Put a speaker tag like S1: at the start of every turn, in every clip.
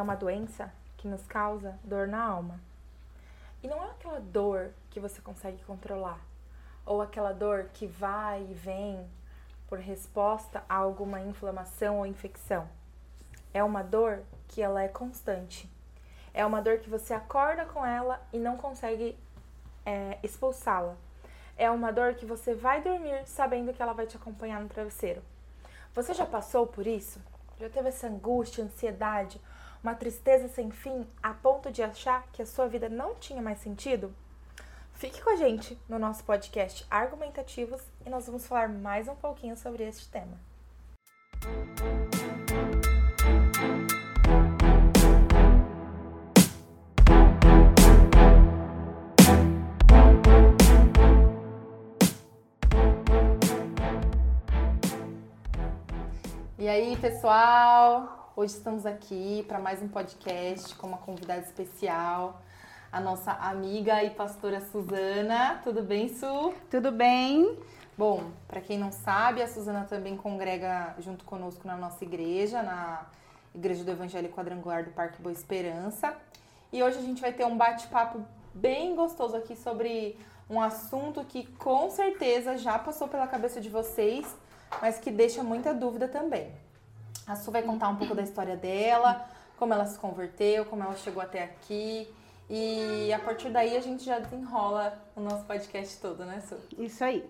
S1: é uma doença que nos causa dor na alma. E não é aquela dor que você consegue controlar, ou aquela dor que vai e vem por resposta a alguma inflamação ou infecção. É uma dor que ela é constante. É uma dor que você acorda com ela e não consegue é, expulsá-la. É uma dor que você vai dormir sabendo que ela vai te acompanhar no travesseiro. Você já passou por isso? Já teve essa angústia, ansiedade, uma tristeza sem fim a ponto de achar que a sua vida não tinha mais sentido? Fique com a gente no nosso podcast Argumentativos e nós vamos falar mais um pouquinho sobre este tema. E aí, pessoal? Hoje estamos aqui para mais um podcast com uma convidada especial, a nossa amiga e pastora Suzana. Tudo bem, Su?
S2: Tudo bem.
S1: Bom, para quem não sabe, a Suzana também congrega junto conosco na nossa igreja, na Igreja do Evangelho Quadrangular do Parque Boa Esperança. E hoje a gente vai ter um bate-papo bem gostoso aqui sobre um assunto que com certeza já passou pela cabeça de vocês mas que deixa muita dúvida também. A Su vai contar um pouco da história dela, como ela se converteu, como ela chegou até aqui. E a partir daí a gente já desenrola o nosso podcast todo, né, Su?
S2: Isso aí.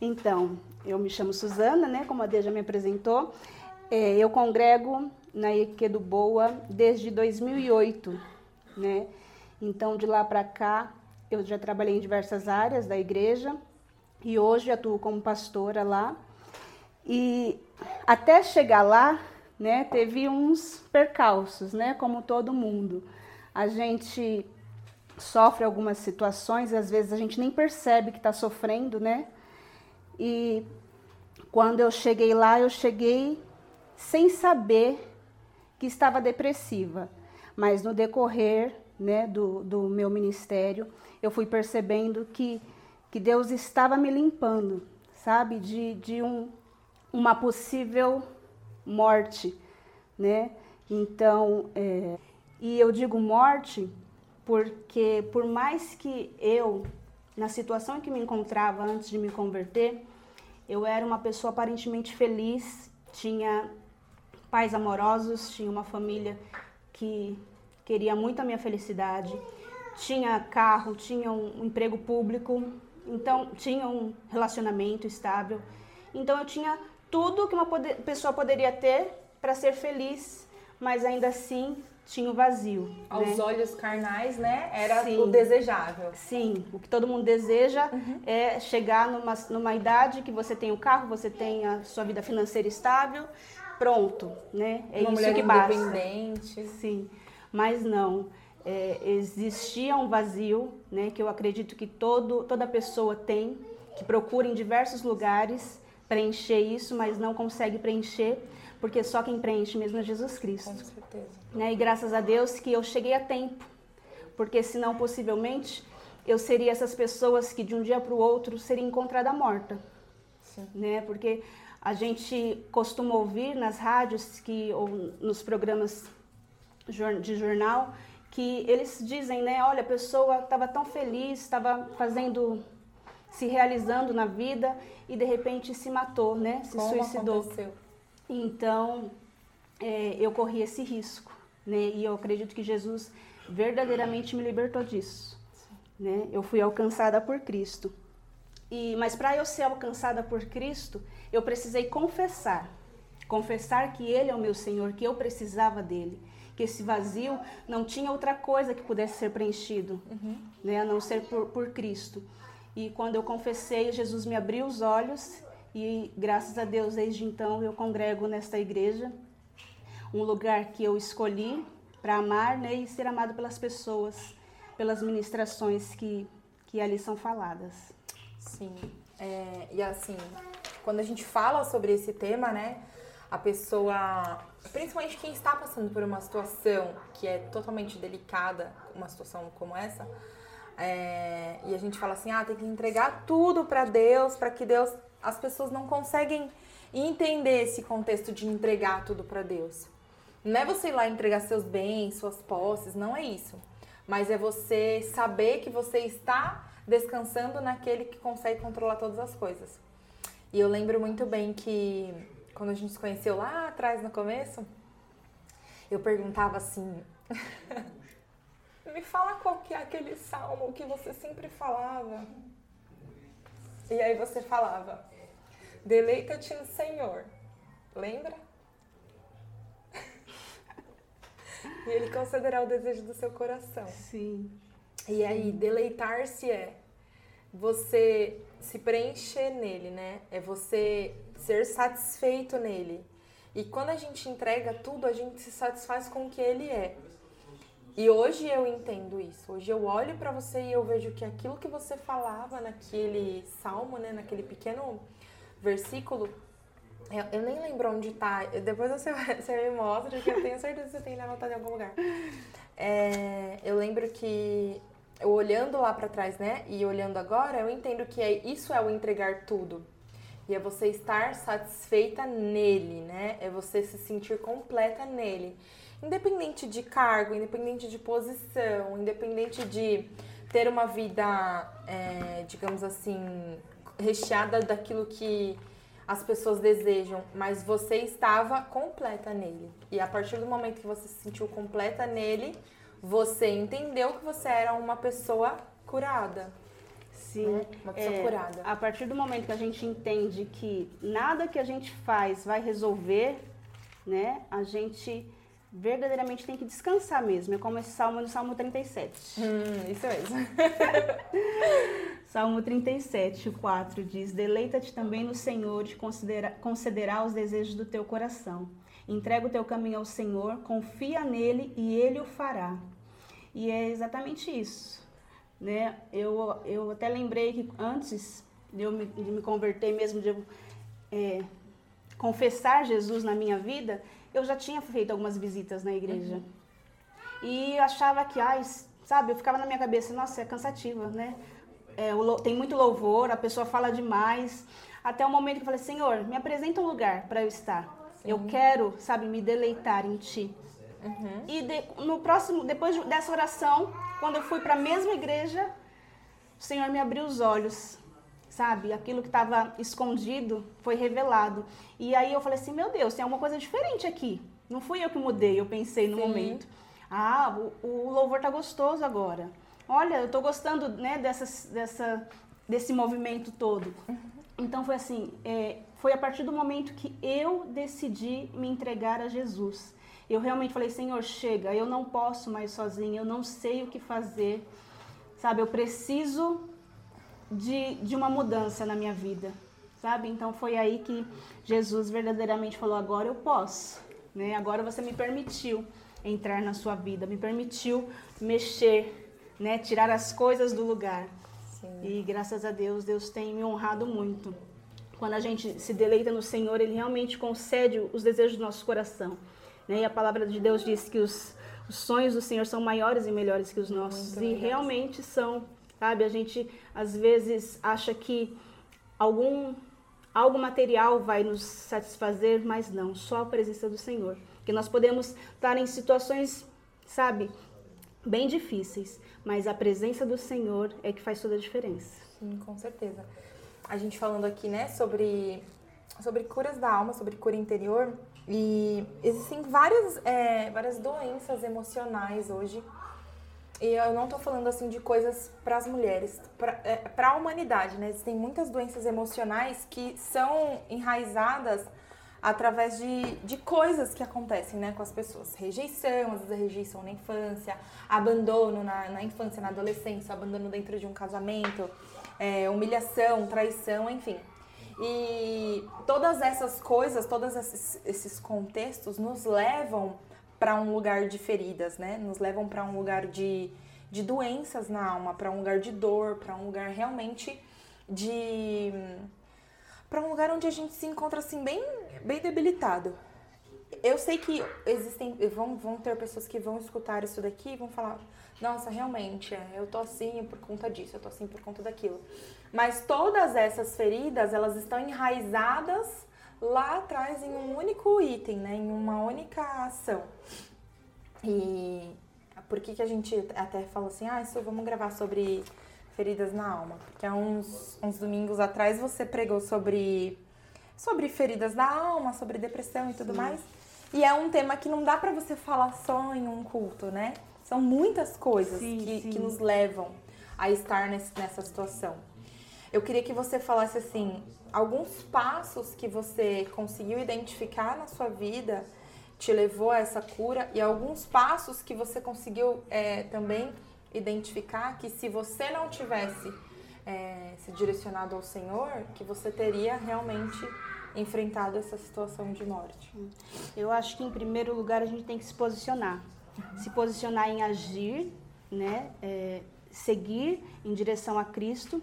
S2: Então, eu me chamo Suzana, né? Como a Dê já me apresentou. É, eu congrego na Equedo Boa desde 2008, né? Então, de lá para cá, eu já trabalhei em diversas áreas da igreja e hoje atuo como pastora lá. E até chegar lá, né, teve uns percalços, né, como todo mundo. A gente sofre algumas situações, às vezes a gente nem percebe que está sofrendo, né? E quando eu cheguei lá, eu cheguei sem saber que estava depressiva. Mas no decorrer né, do, do meu ministério, eu fui percebendo que, que Deus estava me limpando, sabe? De, de um, uma possível morte, né? Então, é, e eu digo morte porque por mais que eu, na situação em que me encontrava antes de me converter, eu era uma pessoa aparentemente feliz, tinha pais amorosos, tinha uma família que queria muito a minha felicidade, tinha carro, tinha um emprego público, então tinha um relacionamento estável. Então eu tinha tudo que uma poder, pessoa poderia ter para ser feliz, mas ainda assim tinha o vazio.
S1: Aos
S2: né?
S1: olhos carnais, né? Era Sim. o desejável.
S2: Sim, o que todo mundo deseja uhum. é chegar numa, numa idade que você tem o um carro, você tem a sua vida financeira estável, pronto, né?
S1: É Uma isso que basta. independente.
S2: Sim, mas não. É, existia um vazio, né? Que eu acredito que todo, toda pessoa tem, que procura em diversos lugares preencher isso, mas não consegue preencher, porque só quem preenche mesmo é Jesus Cristo.
S1: Com certeza.
S2: Né? E graças a Deus que eu cheguei a tempo, porque senão possivelmente eu seria essas pessoas que de um dia para o outro seria encontrada morta. Sim. Né? Porque a gente costuma ouvir nas rádios que ou nos programas de jornal que eles dizem, né, olha, a pessoa estava tão feliz, estava fazendo se realizando na vida e de repente se matou, né? Se
S1: Como
S2: suicidou.
S1: Aconteceu?
S2: Então, é, eu corri esse risco, né? E eu acredito que Jesus verdadeiramente me libertou disso, né? Eu fui alcançada por Cristo. E mas para eu ser alcançada por Cristo, eu precisei confessar, confessar que Ele é o meu Senhor, que eu precisava dele, que esse vazio não tinha outra coisa que pudesse ser preenchido, uhum. né? A não ser por, por Cristo. E quando eu confessei, Jesus me abriu os olhos e graças a Deus desde então eu congrego nesta igreja, um lugar que eu escolhi para amar né, e ser amado pelas pessoas, pelas ministrações que, que ali são faladas.
S1: Sim, é, e assim, quando a gente fala sobre esse tema, né, a pessoa, principalmente quem está passando por uma situação que é totalmente delicada, uma situação como essa, é, e a gente fala assim, ah, tem que entregar tudo para Deus, para que Deus. As pessoas não conseguem entender esse contexto de entregar tudo para Deus. Não é você ir lá entregar seus bens, suas posses, não é isso. Mas é você saber que você está descansando naquele que consegue controlar todas as coisas. E eu lembro muito bem que quando a gente se conheceu lá atrás no começo, eu perguntava assim: Me fala qual que é aquele salmo que você sempre falava. E aí você falava: Deleita-te no Senhor. Lembra? e ele concederá o desejo do seu coração.
S2: Sim.
S1: E aí, deleitar-se é você se preencher nele, né? É você ser satisfeito nele. E quando a gente entrega tudo, a gente se satisfaz com o que ele é. E hoje eu entendo isso. Hoje eu olho para você e eu vejo que aquilo que você falava naquele salmo, né, naquele pequeno versículo, eu, eu nem lembro onde tá. Depois você, você me mostra, que eu tenho certeza que você tem anotado em algum lugar. É, eu lembro que eu olhando lá para trás, né, e olhando agora, eu entendo que é, isso é o entregar tudo. E é você estar satisfeita nele, né? É você se sentir completa nele. Independente de cargo, independente de posição, independente de ter uma vida, é, digamos assim, recheada daquilo que as pessoas desejam, mas você estava completa nele. E a partir do momento que você se sentiu completa nele, você entendeu que você era uma pessoa curada.
S2: Sim,
S1: né? uma pessoa
S2: é,
S1: curada.
S2: A partir do momento que a gente entende que nada que a gente faz vai resolver, né? A gente verdadeiramente tem que descansar mesmo. É como esse salmo no Salmo 37.
S1: Hum, isso mesmo.
S2: salmo 37, 4 diz: Deleita-te também no Senhor e concederá os desejos do teu coração. Entrega o teu caminho ao Senhor, confia nele e ele o fará. E é exatamente isso. Né? Eu, eu até lembrei que antes de eu me, de me converter mesmo, de eu é, confessar Jesus na minha vida, eu já tinha feito algumas visitas na igreja. Uhum. E eu achava que, ai, sabe, eu ficava na minha cabeça, nossa, é cansativa, né? É, tem muito louvor, a pessoa fala demais. Até o momento que eu falei, Senhor, me apresenta um lugar para eu estar. Sim. Eu quero, sabe, me deleitar em Ti. Uhum. E de, no próximo, depois dessa oração, quando eu fui para a mesma igreja, o Senhor me abriu os olhos, sabe? Aquilo que estava escondido foi revelado. E aí eu falei assim, meu Deus, tem alguma coisa diferente aqui. Não fui eu que mudei, eu pensei no Sim. momento. Ah, o, o, louvor tá gostoso agora. Olha, eu tô gostando, né, dessas, dessa, desse movimento todo. Uhum. Então foi assim, é, foi a partir do momento que eu decidi me entregar a Jesus. Eu realmente falei, Senhor, chega, eu não posso mais sozinha, eu não sei o que fazer, sabe? Eu preciso de, de uma mudança na minha vida, sabe? Então foi aí que Jesus verdadeiramente falou: agora eu posso, né? Agora você me permitiu entrar na sua vida, me permitiu mexer, né? Tirar as coisas do lugar. Sim. E graças a Deus, Deus tem me honrado muito. Quando a gente se deleita no Senhor, Ele realmente concede os desejos do nosso coração. Né? E a palavra de Deus diz que os, os sonhos do Senhor são maiores e melhores que os nossos. Muito e realmente são. Sabe? A gente às vezes acha que algum algo material vai nos satisfazer, mas não, só a presença do Senhor. Que nós podemos estar em situações, sabe, bem difíceis, mas a presença do Senhor é que faz toda a diferença.
S1: Sim, com certeza a gente falando aqui, né, sobre, sobre curas da alma, sobre cura interior. E existem várias, é, várias doenças emocionais hoje. E eu não tô falando assim de coisas para as mulheres, para é, a humanidade, né? Existem muitas doenças emocionais que são enraizadas através de, de coisas que acontecem né, com as pessoas. Rejeição, às vezes rejeição na infância, abandono na, na infância, na adolescência, abandono dentro de um casamento, é, humilhação, traição, enfim. E todas essas coisas, todos esses, esses contextos nos levam para um lugar de feridas, né? Nos levam para um lugar de, de doenças na alma, para um lugar de dor, para um lugar realmente de para um lugar onde a gente se encontra assim bem bem debilitado. Eu sei que existem vão, vão ter pessoas que vão escutar isso daqui e vão falar nossa, realmente, é, eu tô assim por conta disso, eu tô assim por conta daquilo. Mas todas essas feridas, elas estão enraizadas lá atrás em um único item, né? Em uma única ação. E por que, que a gente até falou assim, ah, isso vamos gravar sobre feridas na alma? Porque há uns, uns domingos atrás você pregou sobre, sobre feridas da alma, sobre depressão e tudo Sim. mais. E é um tema que não dá para você falar só em um culto, né? São muitas coisas sim, que, sim. que nos levam a estar nesse, nessa situação. Eu queria que você falasse assim, alguns passos que você conseguiu identificar na sua vida te levou a essa cura e alguns passos que você conseguiu é, também identificar que se você não tivesse é, se direcionado ao Senhor, que você teria realmente enfrentado essa situação de morte.
S2: Eu acho que em primeiro lugar a gente tem que se posicionar, se posicionar em agir, né, é, seguir em direção a Cristo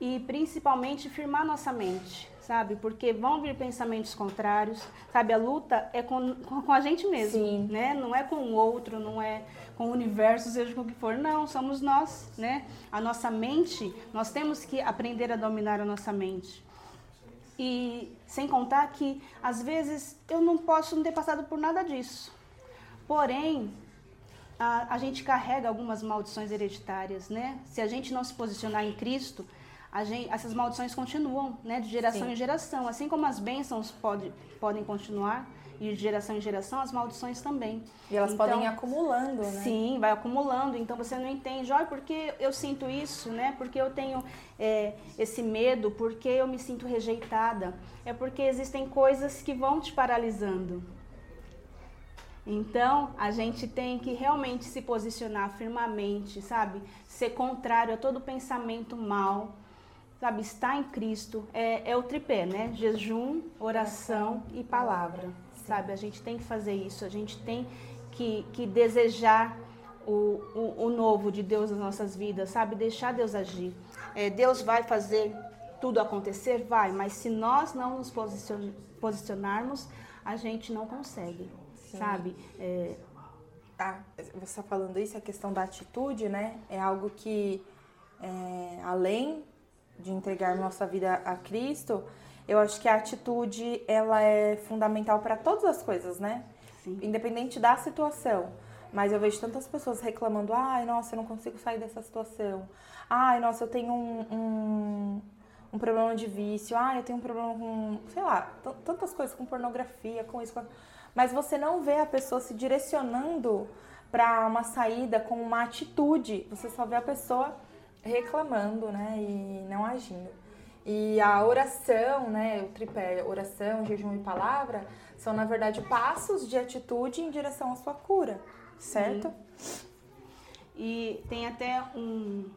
S2: e principalmente firmar nossa mente, sabe? Porque vão vir pensamentos contrários, sabe? A luta é com, com a gente mesmo, Sim. né? Não é com o outro, não é com o universo, seja com o que for. Não, somos nós, né? A nossa mente, nós temos que aprender a dominar a nossa mente. E sem contar que, às vezes, eu não posso não ter passado por nada disso. Porém, a, a gente carrega algumas maldições hereditárias, né? Se a gente não se posicionar em Cristo, Gente, essas maldições continuam, né, de geração Sim. em geração. Assim como as bênçãos pode, podem continuar, e de geração em geração, as maldições também.
S1: E elas então, podem ir acumulando, né?
S2: Sim, vai acumulando. Então você não entende, olha, por que eu sinto isso, né? Porque eu tenho é, esse medo, porque eu me sinto rejeitada. É porque existem coisas que vão te paralisando. Então, a gente tem que realmente se posicionar firmemente, sabe? Ser contrário a todo pensamento mal, sabe? Estar em Cristo é, é o tripé, né? Jejum, oração e palavra sabe? A gente tem que fazer isso, a gente tem que, que desejar o, o, o novo de Deus nas nossas vidas, sabe? Deixar Deus agir. É, Deus vai fazer tudo acontecer? Vai, mas se nós não nos posicionarmos, a gente não consegue, Sim. sabe? É...
S1: Ah, você está falando isso, a questão da atitude, né? É algo que, é, além de entregar nossa vida a Cristo, eu acho que a atitude ela é fundamental para todas as coisas, né? Sim. Independente da situação. Mas eu vejo tantas pessoas reclamando: ai, nossa, eu não consigo sair dessa situação. Ai, nossa, eu tenho um, um, um problema de vício. Ai, eu tenho um problema com, sei lá, tantas coisas, com pornografia, com isso. Com... Mas você não vê a pessoa se direcionando para uma saída com uma atitude. Você só vê a pessoa reclamando, né? E não agindo. E a oração, né, o tripé, oração, jejum e palavra, são na verdade passos de atitude em direção à sua cura, certo? Sim.
S2: E tem até um,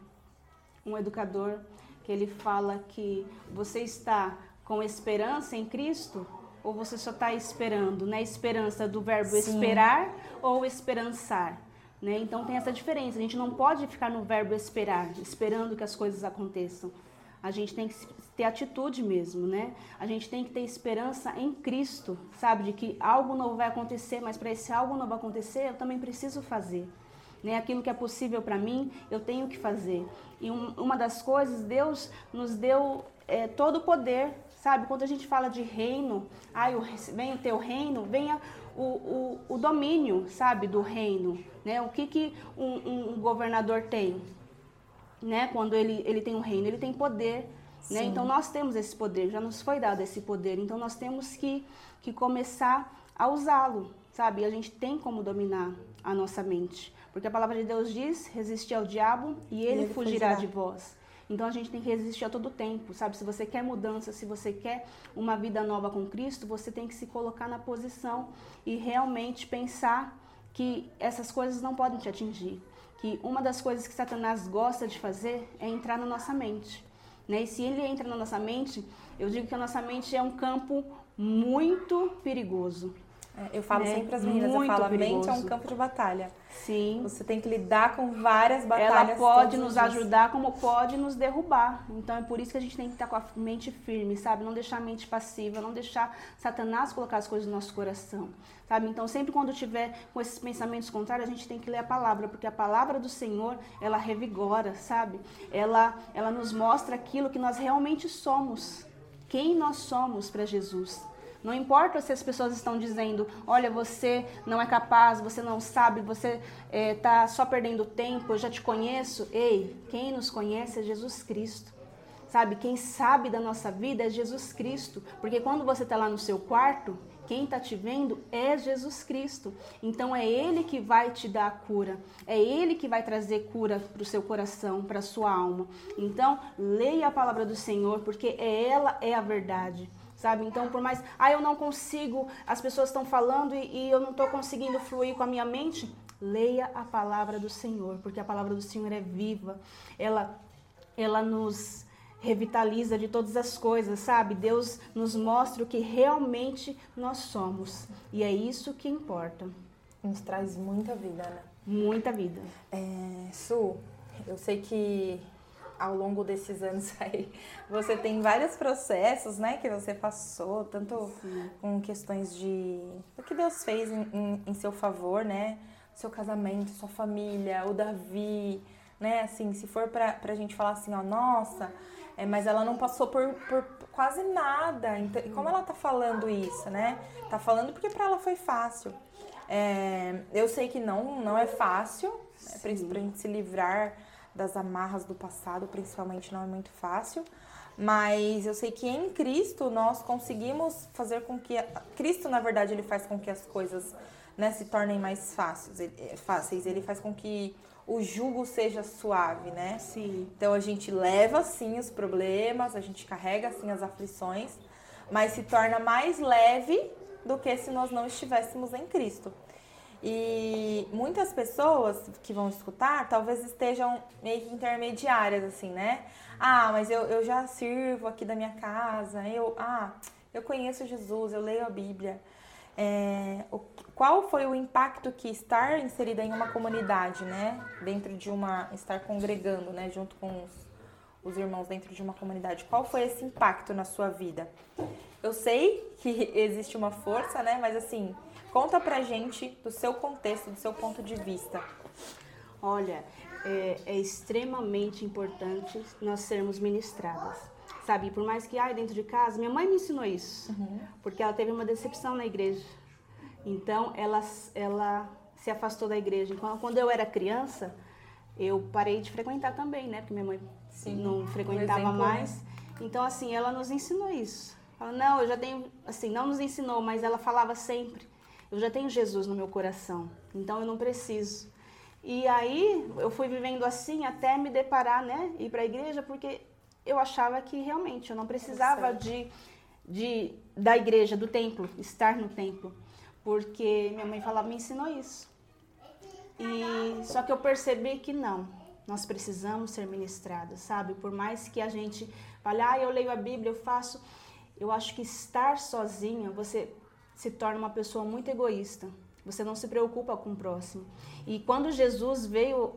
S2: um educador que ele fala que você está com esperança em Cristo ou você só está esperando, né? Esperança do verbo Sim. esperar ou esperançar. Né? Então tem essa diferença. A gente não pode ficar no verbo esperar, esperando que as coisas aconteçam. A gente tem que ter atitude mesmo, né? A gente tem que ter esperança em Cristo, sabe? De que algo novo vai acontecer, mas para esse algo novo acontecer, eu também preciso fazer. Né? Aquilo que é possível para mim, eu tenho que fazer. E um, uma das coisas, Deus nos deu é, todo o poder, sabe? Quando a gente fala de reino, ai, venha o teu reino, venha o, o, o domínio, sabe, do reino. Né? O que, que um, um governador tem? né? Quando ele, ele tem um reino, ele tem poder, né? Então nós temos esse poder, já nos foi dado esse poder. Então nós temos que, que começar a usá-lo, sabe? A gente tem como dominar a nossa mente. Porque a palavra de Deus diz: resistir ao diabo e ele, ele fugirá, fugirá de vós. Então a gente tem que resistir a todo tempo, sabe? Se você quer mudança, se você quer uma vida nova com Cristo, você tem que se colocar na posição e realmente pensar que essas coisas não podem te atingir que uma das coisas que Satanás gosta de fazer é entrar na nossa mente. Né? E se ele entra na nossa mente, eu digo que a nossa mente é um campo muito perigoso.
S1: É, eu falo né? sempre às meninas, muito eu falo, perigoso. a mente é um campo de batalha.
S2: Sim.
S1: Você tem que lidar com várias batalhas.
S2: Ela pode nos ajudar, como pode nos derrubar. Então é por isso que a gente tem que estar com a mente firme, sabe? Não deixar a mente passiva, não deixar Satanás colocar as coisas no nosso coração, sabe? Então sempre quando tiver com esses pensamentos contrários, a gente tem que ler a palavra, porque a palavra do Senhor, ela revigora, sabe? Ela, ela nos mostra aquilo que nós realmente somos, quem nós somos para Jesus. Não importa se as pessoas estão dizendo, olha, você não é capaz, você não sabe, você está eh, é, só perdendo tempo, eu já te conheço. Ei, quem nos conhece é Jesus Cristo. Sabe, quem sabe da nossa vida é Jesus Cristo. Porque quando você está lá no seu quarto, quem está te vendo é Jesus Cristo. Então é Ele que vai te dar a cura. É Ele que vai trazer cura para o seu coração, para a sua alma. Então, leia a palavra do Senhor, porque é ela é a verdade sabe? Então, por mais, ah, eu não consigo, as pessoas estão falando e, e eu não estou conseguindo fluir com a minha mente, leia a palavra do Senhor, porque a palavra do Senhor é viva, ela, ela nos revitaliza de todas as coisas, sabe? Deus nos mostra o que realmente nós somos e é isso que importa.
S1: Nos traz muita vida, né?
S2: Muita vida.
S1: É, Su, eu sei que ao longo desses anos aí, você tem vários processos, né, que você passou, tanto Sim. com questões de o que Deus fez em, em, em, seu favor, né, seu casamento, sua família, o Davi, né, assim, se for pra, pra gente falar assim, ó, nossa, é, mas ela não passou por, por quase nada, então, e como ela tá falando isso, né, tá falando porque para ela foi fácil. É, eu sei que não, não é fácil, né, pra, pra gente se livrar das amarras do passado, principalmente, não é muito fácil. Mas eu sei que em Cristo nós conseguimos fazer com que. Cristo, na verdade, ele faz com que as coisas né, se tornem mais fáceis. Ele, é, fáceis. Ele faz com que o jugo seja suave, né?
S2: Sim.
S1: Então a gente leva sim os problemas, a gente carrega sim as aflições, mas se torna mais leve do que se nós não estivéssemos em Cristo. E muitas pessoas que vão escutar talvez estejam meio que intermediárias, assim, né? Ah, mas eu, eu já sirvo aqui da minha casa, eu, ah, eu conheço Jesus, eu leio a Bíblia. É, o, qual foi o impacto que estar inserida em uma comunidade, né? Dentro de uma. estar congregando, né? Junto com os, os irmãos dentro de uma comunidade. Qual foi esse impacto na sua vida? Eu sei que existe uma força, né? Mas assim, Conta pra gente do seu contexto, do seu ponto de vista.
S2: Olha, é, é extremamente importante nós sermos ministradas. Sabe, por mais que, ai, dentro de casa, minha mãe me ensinou isso. Uhum. Porque ela teve uma decepção na igreja. Então, ela, ela se afastou da igreja. Então, quando eu era criança, eu parei de frequentar também, né? Porque minha mãe Sim, não frequentava exemplo, né? mais. Né? Então, assim, ela nos ensinou isso. Ela, não, eu já tenho, assim, não nos ensinou, mas ela falava sempre eu já tenho Jesus no meu coração, então eu não preciso. E aí eu fui vivendo assim até me deparar, né, ir para a igreja, porque eu achava que realmente eu não precisava de, de da igreja, do templo, estar no templo, porque minha mãe falava, me ensinou isso. E só que eu percebi que não, nós precisamos ser ministrados, sabe? Por mais que a gente fale, ah, eu leio a Bíblia, eu faço, eu acho que estar sozinha, você se torna uma pessoa muito egoísta. Você não se preocupa com o próximo. E quando Jesus veio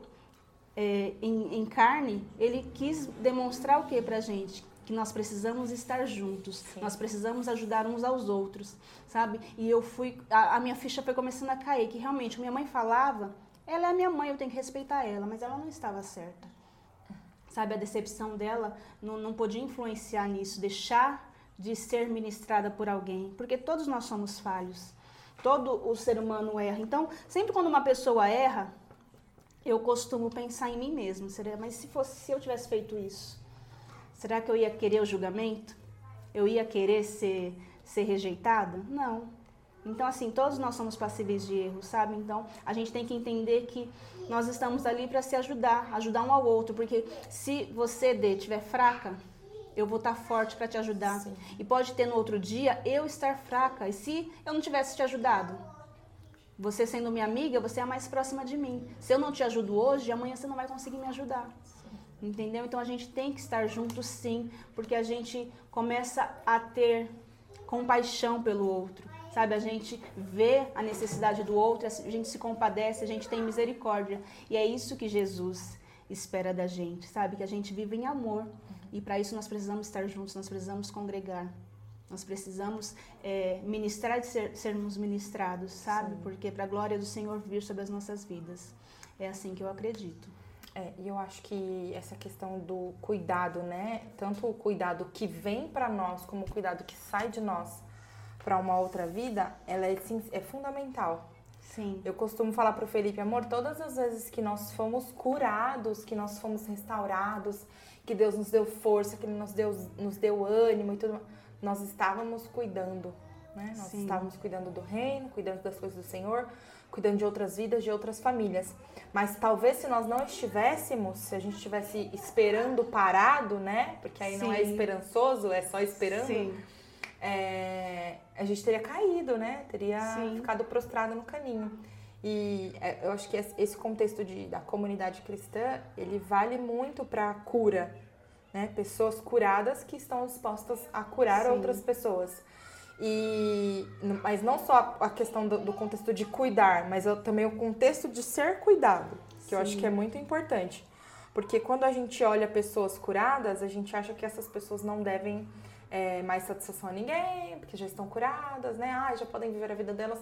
S2: é, em, em, carne, ele quis demonstrar o que para gente? Que nós precisamos estar juntos, Sim. nós precisamos ajudar uns aos outros, sabe? E eu fui, a, a minha ficha foi começando a cair, que realmente minha mãe falava, ela é minha mãe, eu tenho que respeitar ela, mas ela não estava certa. Sabe, a decepção dela não, não podia influenciar nisso, deixar de ser ministrada por alguém, porque todos nós somos falhos. Todo o ser humano erra. Então, sempre quando uma pessoa erra, eu costumo pensar em mim mesmo. Seria, mas se fosse se eu tivesse feito isso, será que eu ia querer o julgamento? Eu ia querer ser ser rejeitada? Não. Então, assim, todos nós somos passíveis de erro, sabe? Então, a gente tem que entender que nós estamos ali para se ajudar, ajudar um ao outro, porque se você, D, estiver fraca, eu vou estar forte para te ajudar. Sim. E pode ter no outro dia eu estar fraca. E se eu não tivesse te ajudado? Você sendo minha amiga, você é a mais próxima de mim. Se eu não te ajudo hoje, amanhã você não vai conseguir me ajudar. Sim. Entendeu? Então a gente tem que estar junto sim, porque a gente começa a ter compaixão pelo outro. Sabe, a gente vê a necessidade do outro, a gente se compadece, a gente tem misericórdia. E é isso que Jesus espera da gente, sabe? Que a gente viva em amor, e para isso nós precisamos estar juntos, nós precisamos congregar. Nós precisamos é, ministrar e ser, sermos ministrados, sabe? Sim. Porque para a glória do Senhor vir sobre as nossas vidas. É assim que eu acredito.
S1: É, e eu acho que essa questão do cuidado, né? Tanto o cuidado que vem para nós, como o cuidado que sai de nós para uma outra vida, ela é, é fundamental.
S2: Sim.
S1: Eu costumo falar pro Felipe, amor, todas as vezes que nós fomos curados, que nós fomos restaurados, que Deus nos deu força, que Ele nos deu, nos deu ânimo e tudo, nós estávamos cuidando, né? Nós Sim. estávamos cuidando do reino, cuidando das coisas do Senhor, cuidando de outras vidas, de outras famílias. Mas talvez se nós não estivéssemos, se a gente estivesse esperando parado, né? Porque aí Sim. não é esperançoso, é só esperando. Sim é, a gente teria caído, né? Teria Sim. ficado prostrado no caminho. E é, eu acho que esse contexto de, da comunidade cristã, ele vale muito para a cura, né? Pessoas curadas que estão dispostas a curar Sim. outras pessoas. E, mas não só a questão do, do contexto de cuidar, mas também o contexto de ser cuidado, que Sim. eu acho que é muito importante. Porque quando a gente olha pessoas curadas, a gente acha que essas pessoas não devem é, mais satisfação a ninguém, porque já estão curadas, né? Ah, já podem viver a vida delas.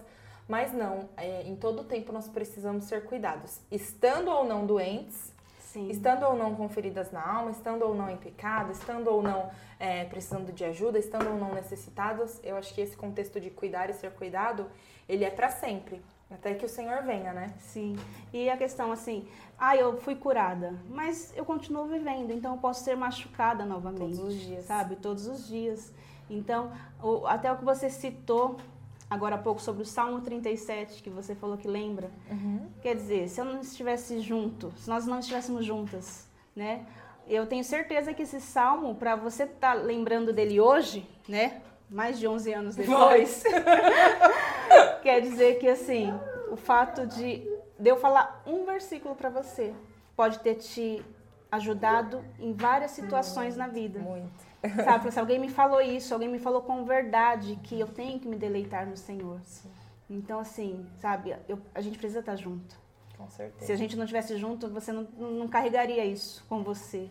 S1: Mas não, é, em todo tempo nós precisamos ser cuidados. Estando ou não doentes, Sim. estando ou não com feridas na alma, estando ou não em pecado, estando ou não é, precisando de ajuda, estando ou não necessitados, eu acho que esse contexto de cuidar e ser cuidado, ele é para sempre. Até que o Senhor venha, né?
S2: Sim. E a questão assim, ah, eu fui curada, mas eu continuo vivendo, então eu posso ser machucada novamente.
S1: Todos os dias.
S2: Sabe? Todos os dias. Então, até o que você citou agora há pouco sobre o Salmo 37, que você falou que lembra. Uhum. Quer dizer, se eu não estivesse junto, se nós não estivéssemos juntas, né? Eu tenho certeza que esse salmo, para você estar tá lembrando dele hoje, né? Mais de 11 anos depois. Quer dizer que, assim, o fato de, de eu falar um versículo para você pode ter te ajudado em várias situações na vida.
S1: Muito.
S2: Sabe, se alguém me falou isso, alguém me falou com verdade que eu tenho que me deleitar no Senhor. Sim. Então, assim, sabe, eu, a gente precisa estar junto.
S1: Com certeza.
S2: Se a gente não estivesse junto, você não, não carregaria isso com você.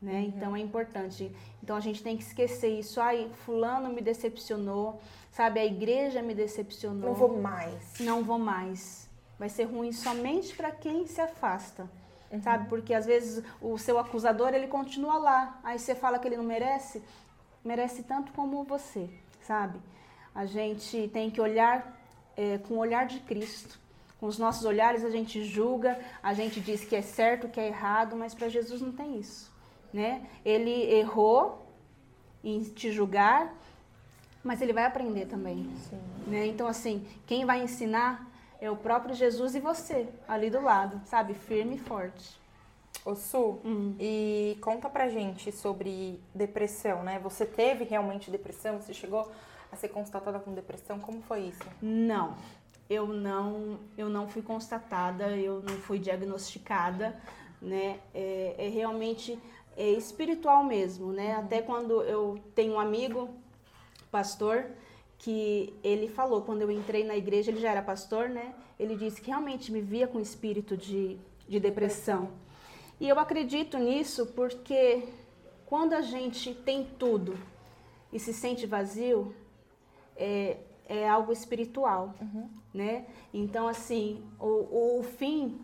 S2: Né? Uhum. Então é importante. Então a gente tem que esquecer isso. Ai, fulano me decepcionou. Sabe, a igreja me decepcionou.
S1: Não vou mais.
S2: Não vou mais. Vai ser ruim somente para quem se afasta. Uhum. Sabe? Porque às vezes o seu acusador, ele continua lá. Aí você fala que ele não merece. Merece tanto como você, sabe? A gente tem que olhar é, com o olhar de Cristo. Com os nossos olhares a gente julga, a gente diz que é certo, que é errado, mas para Jesus não tem isso, né? Ele errou em te julgar, mas ele vai aprender também. Né? Então, assim, quem vai ensinar é o próprio Jesus e você, ali do lado, sabe? Firme e forte.
S1: Ô Su, uhum. e conta pra gente sobre depressão, né? Você teve realmente depressão? Você chegou a ser constatada com depressão? Como foi isso?
S2: Não, eu não, eu não fui constatada, eu não fui diagnosticada, né? É, é realmente é espiritual mesmo, né? Até quando eu tenho um amigo pastor que ele falou quando eu entrei na igreja, ele já era pastor, né? Ele disse que realmente me via com espírito de, de depressão. E eu acredito nisso porque quando a gente tem tudo e se sente vazio, é, é algo espiritual, uhum. né? Então, assim, o, o fim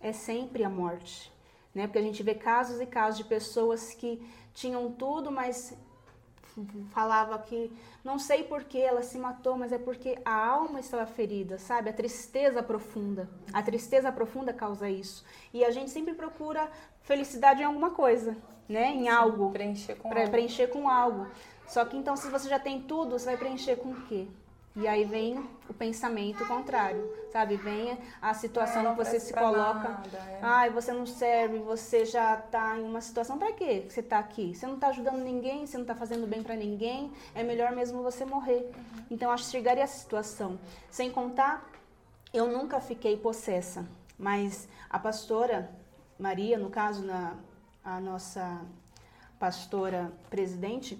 S2: é sempre a morte, né? Porque a gente vê casos e casos de pessoas que tinham tudo, mas falava que não sei por que ela se matou, mas é porque a alma estava ferida, sabe? A tristeza profunda. A tristeza profunda causa isso. E a gente sempre procura felicidade em alguma coisa, né? Em algo.
S1: Preencher com algo.
S2: Preencher com algo. Só que então, se você já tem tudo, você vai preencher com o quê? E aí vem o pensamento contrário, sabe? Vem a situação é, que você se coloca. Nada, é. Ai, você não serve, você já tá em uma situação. Pra quê que você tá aqui? Você não tá ajudando ninguém, você não tá fazendo bem para ninguém. É melhor mesmo você morrer. Uhum. Então, acho que chegaria a situação. Sem contar, eu nunca fiquei possessa. Mas a pastora Maria, no caso, na, a nossa pastora presidente,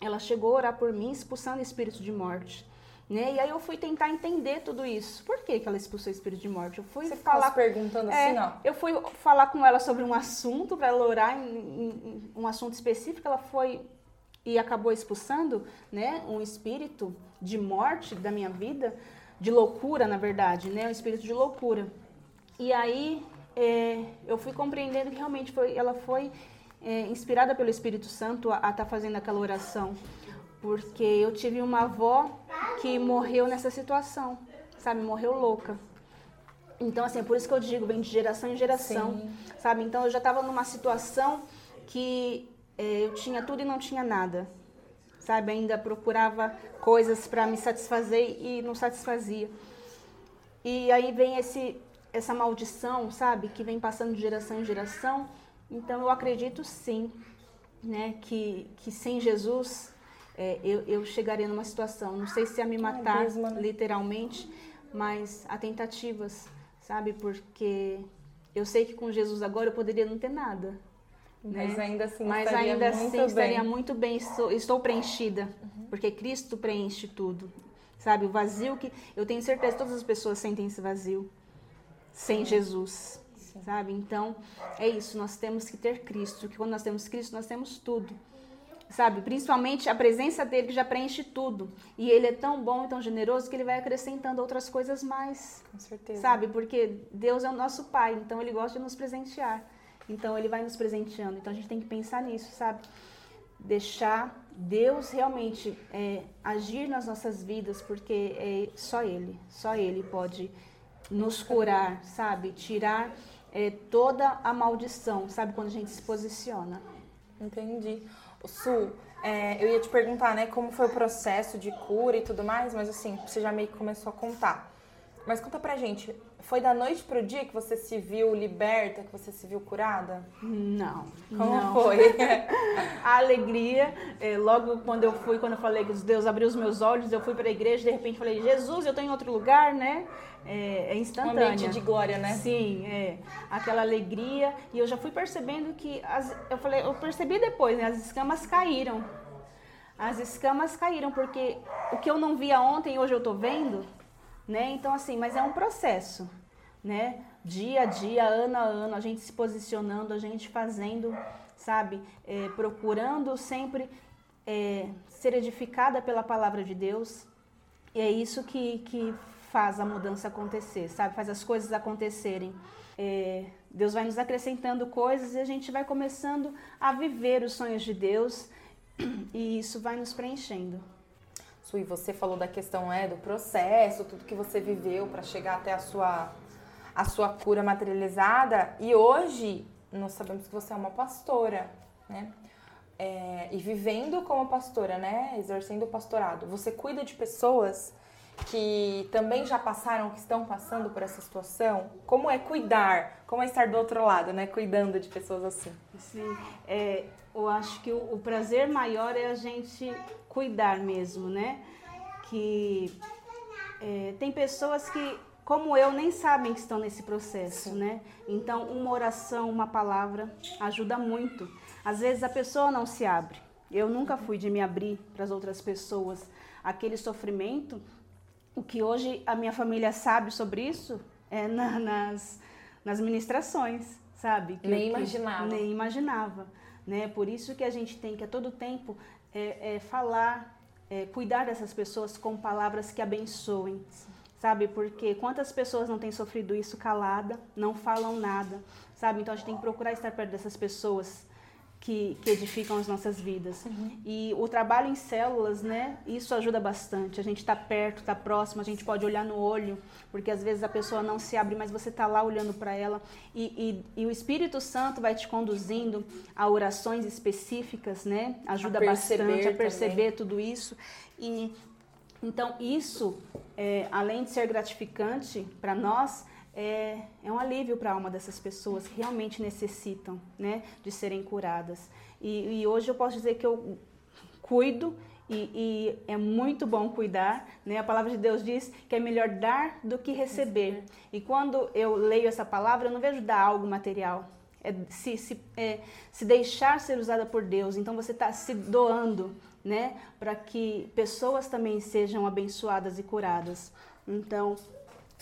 S2: ela chegou a orar por mim expulsando espírito de morte. Né? E aí eu fui tentar entender tudo isso. Por que, que ela expulsou o espírito de morte? Eu fui
S1: Você
S2: falar
S1: perguntando
S2: é,
S1: assim, ó.
S2: Eu fui falar com ela sobre um assunto para ela orar em, em, em, um assunto específico. Ela foi e acabou expulsando, né, um espírito de morte da minha vida, de loucura, na verdade, né, um espírito de loucura. E aí é, eu fui compreendendo que realmente foi, ela foi é, inspirada pelo Espírito Santo a estar tá fazendo aquela oração porque eu tive uma avó que morreu nessa situação, sabe? Morreu louca. Então, assim, é por isso que eu digo, vem de geração em geração, Sim. sabe? Então, eu já estava numa situação que é, eu tinha tudo e não tinha nada, sabe? Ainda procurava coisas para me satisfazer e não satisfazia. E aí vem esse, essa maldição, sabe? Que vem passando de geração em geração. Então, eu acredito sim, né? Que, que sem Jesus é, eu, eu chegaria numa situação, não sei se a me matar, mesmo, né? literalmente, mas há tentativas sabe? Porque eu sei que com Jesus agora eu poderia não ter nada.
S1: Mas
S2: né?
S1: ainda assim,
S2: Mas
S1: estaria
S2: ainda
S1: muito
S2: assim
S1: bem.
S2: estaria muito bem, estou, estou preenchida, uhum. porque Cristo preenche tudo. Sabe, o vazio que eu tenho certeza que todas as pessoas sentem esse vazio sem Sim. Jesus. Sim. Sabe? Então, é isso, nós temos que ter Cristo, que quando nós temos Cristo, nós temos tudo sabe? Principalmente a presença dele que já preenche tudo. E ele é tão bom e tão generoso que ele vai acrescentando outras coisas mais.
S1: Com certeza.
S2: Sabe? Porque Deus é o nosso Pai, então ele gosta de nos presentear. Então ele vai nos presenteando. Então a gente tem que pensar nisso, sabe? Deixar Deus realmente é, agir nas nossas vidas, porque é só Ele, só Ele pode nos curar, sabe? Tirar é, toda a maldição, sabe? Quando a gente se posiciona.
S1: Entendi. Sul, é, eu ia te perguntar, né, como foi o processo de cura e tudo mais, mas assim, você já meio que começou a contar. Mas conta pra gente, foi da noite pro dia que você se viu liberta, que você se viu curada?
S2: Não.
S1: Como
S2: não.
S1: foi?
S2: a alegria, é, logo quando eu fui, quando eu falei que Deus abriu os meus olhos, eu fui para a igreja, de repente falei, Jesus, eu estou em outro lugar, né? É, é instantânea.
S1: Um ambiente de glória, né?
S2: Sim, é. Aquela alegria. E eu já fui percebendo que, as, eu falei, eu percebi depois, né? As escamas caíram. As escamas caíram, porque o que eu não via ontem, hoje eu estou vendo né? Então assim, mas é um processo, né? Dia a dia, ano a ano, a gente se posicionando, a gente fazendo, sabe? É, procurando sempre é, ser edificada pela palavra de Deus. E é isso que, que faz a mudança acontecer, sabe? Faz as coisas acontecerem. É, Deus vai nos acrescentando coisas e a gente vai começando a viver os sonhos de Deus e isso vai nos preenchendo
S1: e você falou da questão é, do processo, tudo que você viveu para chegar até a sua, a sua cura materializada. E hoje nós sabemos que você é uma pastora, né? É, e vivendo como pastora, né? Exercendo o pastorado. Você cuida de pessoas que também já passaram, que estão passando por essa situação? Como é cuidar? Como é estar do outro lado, né? Cuidando de pessoas assim.
S2: Sim, é, eu acho que o, o prazer maior é a gente cuidar mesmo, né? Que é, tem pessoas que, como eu, nem sabem que estão nesse processo, Sim. né? Então, uma oração, uma palavra ajuda muito. Às vezes a pessoa não se abre. Eu nunca fui de me abrir para as outras pessoas. Aquele sofrimento, o que hoje a minha família sabe sobre isso é na, nas, nas ministrações, sabe?
S1: Que nem imaginava.
S2: Nem imaginava. Né? Por isso que a gente tem que a todo tempo é, é falar, é, cuidar dessas pessoas com palavras que abençoem. Sabe? Porque quantas pessoas não têm sofrido isso calada, não falam nada, sabe? Então a gente tem que procurar estar perto dessas pessoas que, que edificam as nossas vidas. Uhum. E o trabalho em células, né? Isso ajuda bastante. A gente está perto, está próximo, a gente pode olhar no olho, porque às vezes a pessoa não se abre, mas você está lá olhando para ela. E, e, e, o Espírito Santo vai te conduzindo a orações específicas, né? Ajuda a bastante a perceber também. tudo isso. E então isso, é, além de ser gratificante para nós, é, é um alívio para a alma dessas pessoas que realmente necessitam né, de serem curadas. E, e hoje eu posso dizer que eu cuido e, e, é muito bom cuidar, né? A palavra de Deus diz que é melhor dar do que receber. E quando eu leio essa palavra, eu não vejo dar algo material. É se, se, é, se deixar ser usada por Deus. Então você está se doando, né? Para que pessoas também sejam abençoadas e curadas. Então,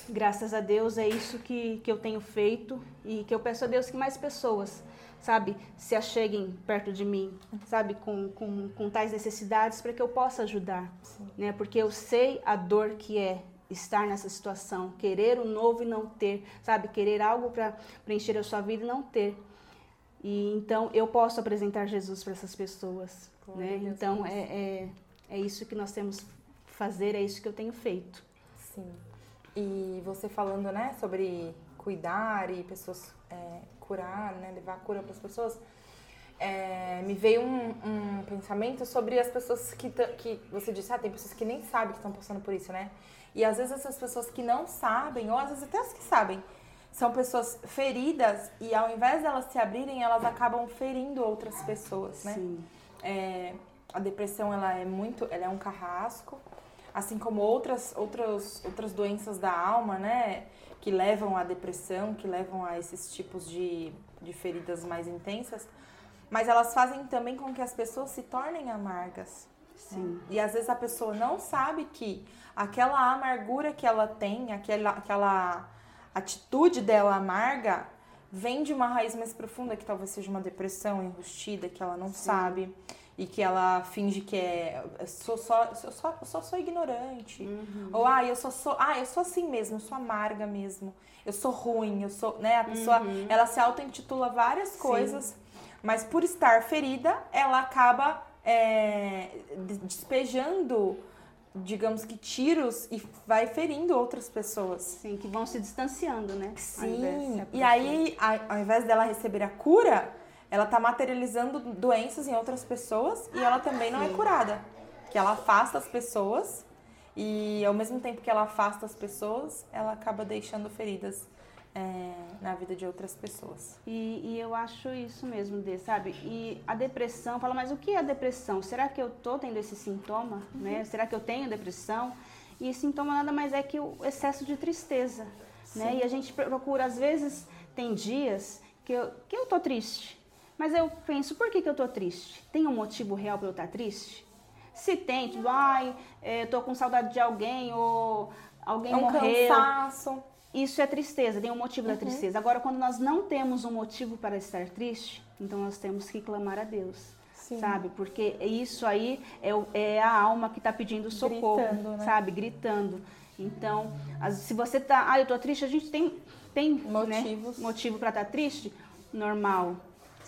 S2: graças a Deus é isso que, que eu tenho feito e que eu peço a Deus que mais pessoas, sabe, se acheguem perto de mim, sabe, com, com, com tais necessidades para que eu possa ajudar, Sim. né? Porque eu sei a dor que é estar nessa situação, querer o novo e não ter, sabe, querer algo para preencher a sua vida e não ter. E então eu posso apresentar Jesus para essas pessoas, né? Então é, é é isso que nós temos fazer, é isso que eu tenho feito.
S1: Sim. E você falando, né, sobre cuidar e pessoas é, curar, né, levar a cura para as pessoas, é, me veio um, um, pensamento sobre as pessoas que, que você disse, ah, tem pessoas que nem sabem que estão passando por isso, né? E às vezes essas pessoas que não sabem, ou às vezes até as que sabem, são pessoas feridas e ao invés delas se abrirem, elas acabam ferindo outras pessoas, né? Sim. É, a depressão ela é muito, ela é um carrasco, assim como outras, outras, outras doenças da alma, né? Que levam à depressão, que levam a esses tipos de, de feridas mais intensas. Mas elas fazem também com que as pessoas se tornem amargas. Sim. E às vezes a pessoa não sabe que aquela amargura que ela tem, aquela, aquela atitude dela amarga, vem de uma raiz mais profunda, que talvez seja uma depressão enrustida, que ela não Sim. sabe e que ela finge que é sou só sou só só sou ignorante uhum. ou ah eu só sou ah eu sou assim mesmo eu sou amarga mesmo eu sou ruim eu sou né a pessoa uhum. ela se auto intitula várias Sim. coisas mas por estar ferida ela acaba é, despejando digamos que tiros e vai ferindo outras pessoas.
S2: Sim, que vão se distanciando, né?
S1: Sim. E aí, ao invés dela receber a cura, ela tá materializando doenças em outras pessoas e ela também não é curada. Que ela afasta as pessoas e ao mesmo tempo que ela afasta as pessoas, ela acaba deixando feridas é, na vida de outras pessoas.
S2: E, e, eu acho isso mesmo, Dê, sabe? E a depressão, fala, mas o que é a depressão? Será que eu tô tendo esse sintoma? Uhum. Né? Será que eu tenho depressão? E sintoma nada mais é que o excesso de tristeza, né? E a gente procura, às vezes, tem dias que eu, que eu tô triste, mas eu penso, por que, que eu tô triste? Tem um motivo real para eu estar tá triste? Se tem, tipo, ai, é, tô com saudade de alguém, ou alguém é um morreu. Cansaço isso é tristeza, tem um motivo uhum. da tristeza. Agora, quando nós não temos um motivo para estar triste, então nós temos que clamar a Deus. Sim. Sabe? Porque isso aí é, é a alma que está pedindo socorro, Gritando, né? sabe? Gritando. Então, se você tá, ah, eu tô triste, a gente tem tem né, Motivos. Né, motivo para estar tá triste, normal,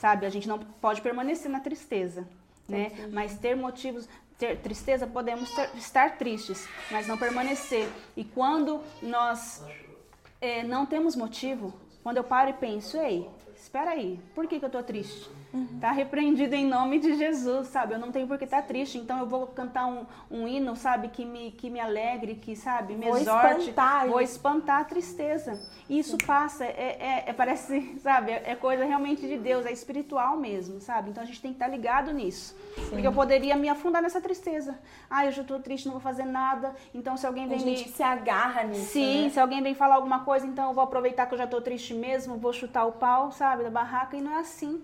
S2: sabe? A gente não pode permanecer na tristeza, né? Mas ter motivos, ter tristeza, podemos ter, estar tristes, mas não permanecer. E quando nós é, não temos motivo, quando eu paro e penso, ei, espera aí, por que, que eu tô triste? Uhum. Tá repreendido em nome de Jesus, sabe? Eu não tenho por que estar tá triste, então eu vou cantar um, um hino, sabe, que me, que me alegre, que, sabe, me vou exorte. Espantar. Vou espantar a tristeza. E isso passa, é, é, é, parece, sabe, é, é coisa realmente de Deus, é espiritual mesmo, sabe? Então a gente tem que estar tá ligado nisso. Sim. Porque eu poderia me afundar nessa tristeza. Ah, eu já tô triste, não vou fazer nada. Então se alguém vem. A
S1: gente me... se agarra nisso.
S2: Sim,
S1: né?
S2: se alguém vem falar alguma coisa, então eu vou aproveitar que eu já tô triste mesmo, vou chutar o pau, sabe, da barraca, e não é assim.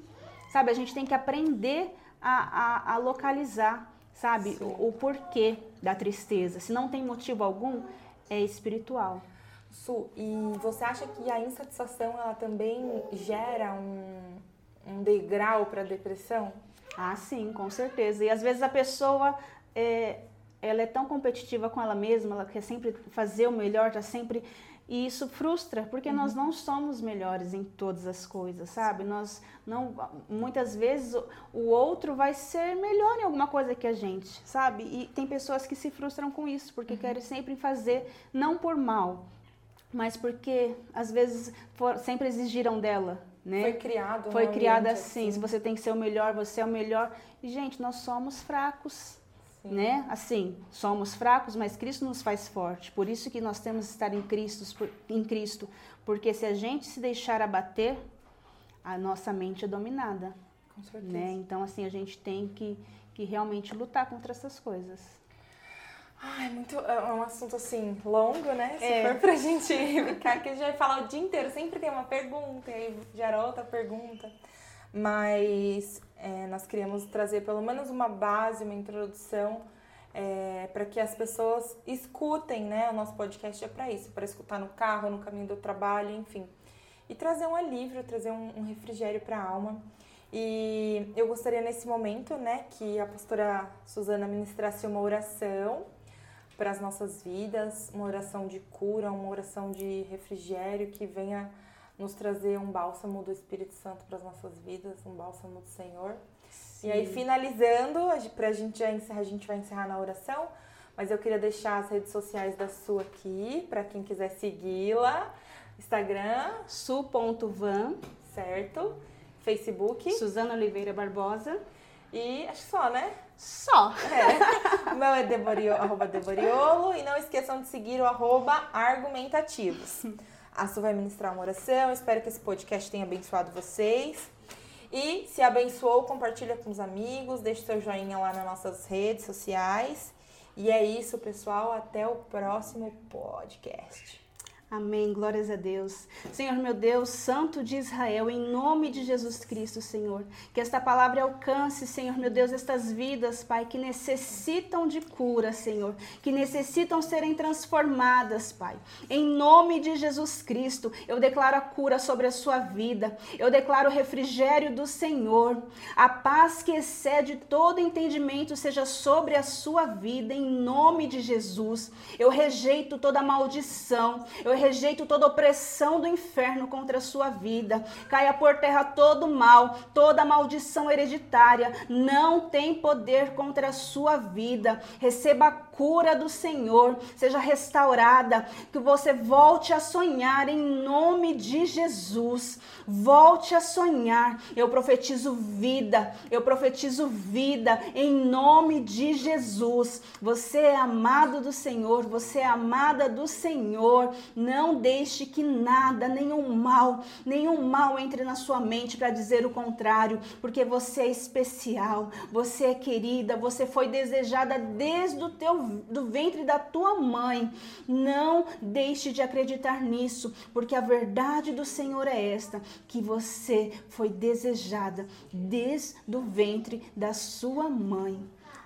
S2: Sabe, a gente tem que aprender a, a, a localizar, sabe, o, o, porquê da tristeza. Se não tem motivo algum, é espiritual.
S1: Su, e você acha que a insatisfação ela também gera um, um degrau para a depressão?
S2: Ah, sim, com certeza. E às vezes a pessoa é, ela é tão competitiva com ela mesma, ela quer sempre fazer o melhor, tá sempre e isso frustra, porque uhum. nós não somos melhores em todas as coisas, sabe? Nós não muitas vezes o outro vai ser melhor em alguma coisa que a gente, sabe? E tem pessoas que se frustram com isso, porque uhum. querem sempre fazer não por mal, mas porque às vezes for, sempre exigiram dela, né?
S1: Foi criado,
S2: Foi criada assim, assim, se você tem que ser o melhor, você é o melhor. E gente, nós somos fracos Sim. né? Assim, somos fracos, mas Cristo nos faz forte. Por isso que nós temos que estar em Cristo, em Cristo, porque se a gente se deixar abater, a nossa mente é dominada. Com certeza. Né? Então, assim, a gente tem que, que realmente lutar contra essas coisas.
S1: Ai, muito, é um assunto assim, longo, né? Se é. for pra gente ficar, que a gente vai falar o dia inteiro, sempre tem uma pergunta, e aí gera outra pergunta. Mas é, nós queríamos trazer pelo menos uma base, uma introdução é, para que as pessoas escutem, né? O nosso podcast é para isso, para escutar no carro, no caminho do trabalho, enfim. E trazer um alívio, trazer um, um refrigério para a alma. E eu gostaria nesse momento, né, que a pastora Suzana ministrasse uma oração para as nossas vidas, uma oração de cura, uma oração de refrigério que venha nos trazer um bálsamo do Espírito Santo para as nossas vidas, um bálsamo do Senhor. Sim. E aí, finalizando, pra gente já encerrar, a gente vai encerrar na oração, mas eu queria deixar as redes sociais da sua aqui, para quem quiser segui-la. Instagram.
S2: su.van.
S1: Certo. Facebook.
S2: Suzana Oliveira Barbosa.
S1: E acho só, né?
S2: Só.
S1: É. O meu é Deborio, arroba Deboriolo. E não esqueçam de seguir o arroba argumentativos. A Su vai ministrar uma oração. Espero que esse podcast tenha abençoado vocês. E se abençoou, compartilha com os amigos, deixe seu joinha lá nas nossas redes sociais. E é isso, pessoal. Até o próximo podcast.
S2: Amém. Glórias a Deus. Senhor meu Deus, Santo de Israel, em nome de Jesus Cristo, Senhor, que esta palavra alcance, Senhor meu Deus, estas vidas, Pai, que necessitam de cura, Senhor, que necessitam serem transformadas, Pai. Em nome de Jesus Cristo, eu declaro a cura sobre a sua vida. Eu declaro o refrigério do Senhor. A paz que excede todo entendimento seja sobre a sua vida, em nome de Jesus. Eu rejeito toda maldição. Eu rejeito toda opressão do inferno contra a sua vida. Caia por terra todo mal, toda maldição hereditária. Não tem poder contra a sua vida. Receba a cura do Senhor, seja restaurada, que você volte a sonhar em nome de Jesus. Volte a sonhar. Eu profetizo vida, eu profetizo vida em nome de Jesus. Você é amado do Senhor, você é amada do Senhor. Não deixe que nada, nenhum mal, nenhum mal entre na sua mente para dizer o contrário, porque você é especial, você é querida, você foi desejada desde o teu do ventre da tua mãe. Não deixe de acreditar nisso, porque a verdade do Senhor é esta, que você foi desejada desde o ventre da sua mãe.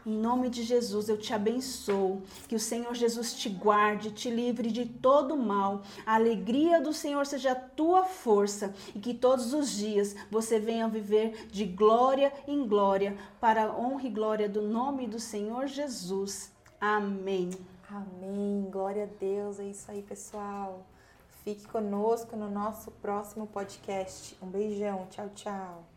S2: Em nome de Jesus, eu te abençoo. Que o Senhor Jesus te guarde, te livre de todo mal. A alegria do Senhor seja a tua força e que todos os dias você venha viver de glória em glória para a honra e glória do nome do Senhor Jesus. Amém.
S1: Amém. Glória a Deus. É isso aí, pessoal. Fique conosco no nosso próximo podcast. Um beijão. Tchau, tchau.